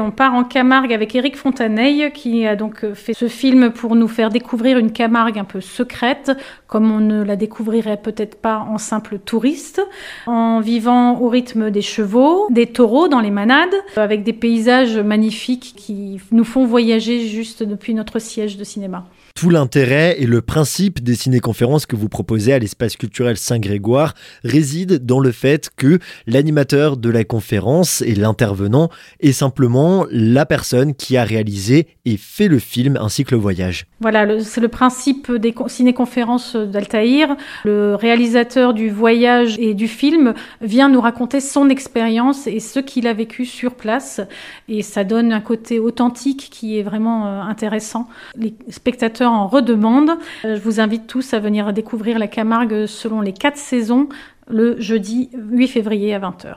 On part en Camargue avec Éric Fontaneille qui a donc fait ce film pour nous faire découvrir une Camargue un peu secrète, comme on ne la découvrirait peut-être pas en simple touriste, en vivant au rythme des chevaux, des taureaux dans les manades, avec des paysages magnifiques qui nous font voyager juste depuis notre siège de cinéma. Tout l'intérêt et le principe des ciné-conférences que vous proposez à l'espace culturel Saint-Grégoire réside dans le fait que l'animateur de la conférence et l'intervenant est simplement la personne qui a réalisé et fait le film ainsi que le voyage. Voilà, c'est le principe des ciné-conférences d'Altaïr. Le réalisateur du voyage et du film vient nous raconter son expérience et ce qu'il a vécu sur place. Et ça donne un côté authentique qui est vraiment euh, intéressant. Les spectateurs en redemandent. Euh, je vous invite tous à venir découvrir la Camargue selon les quatre saisons le jeudi 8 février à 20h.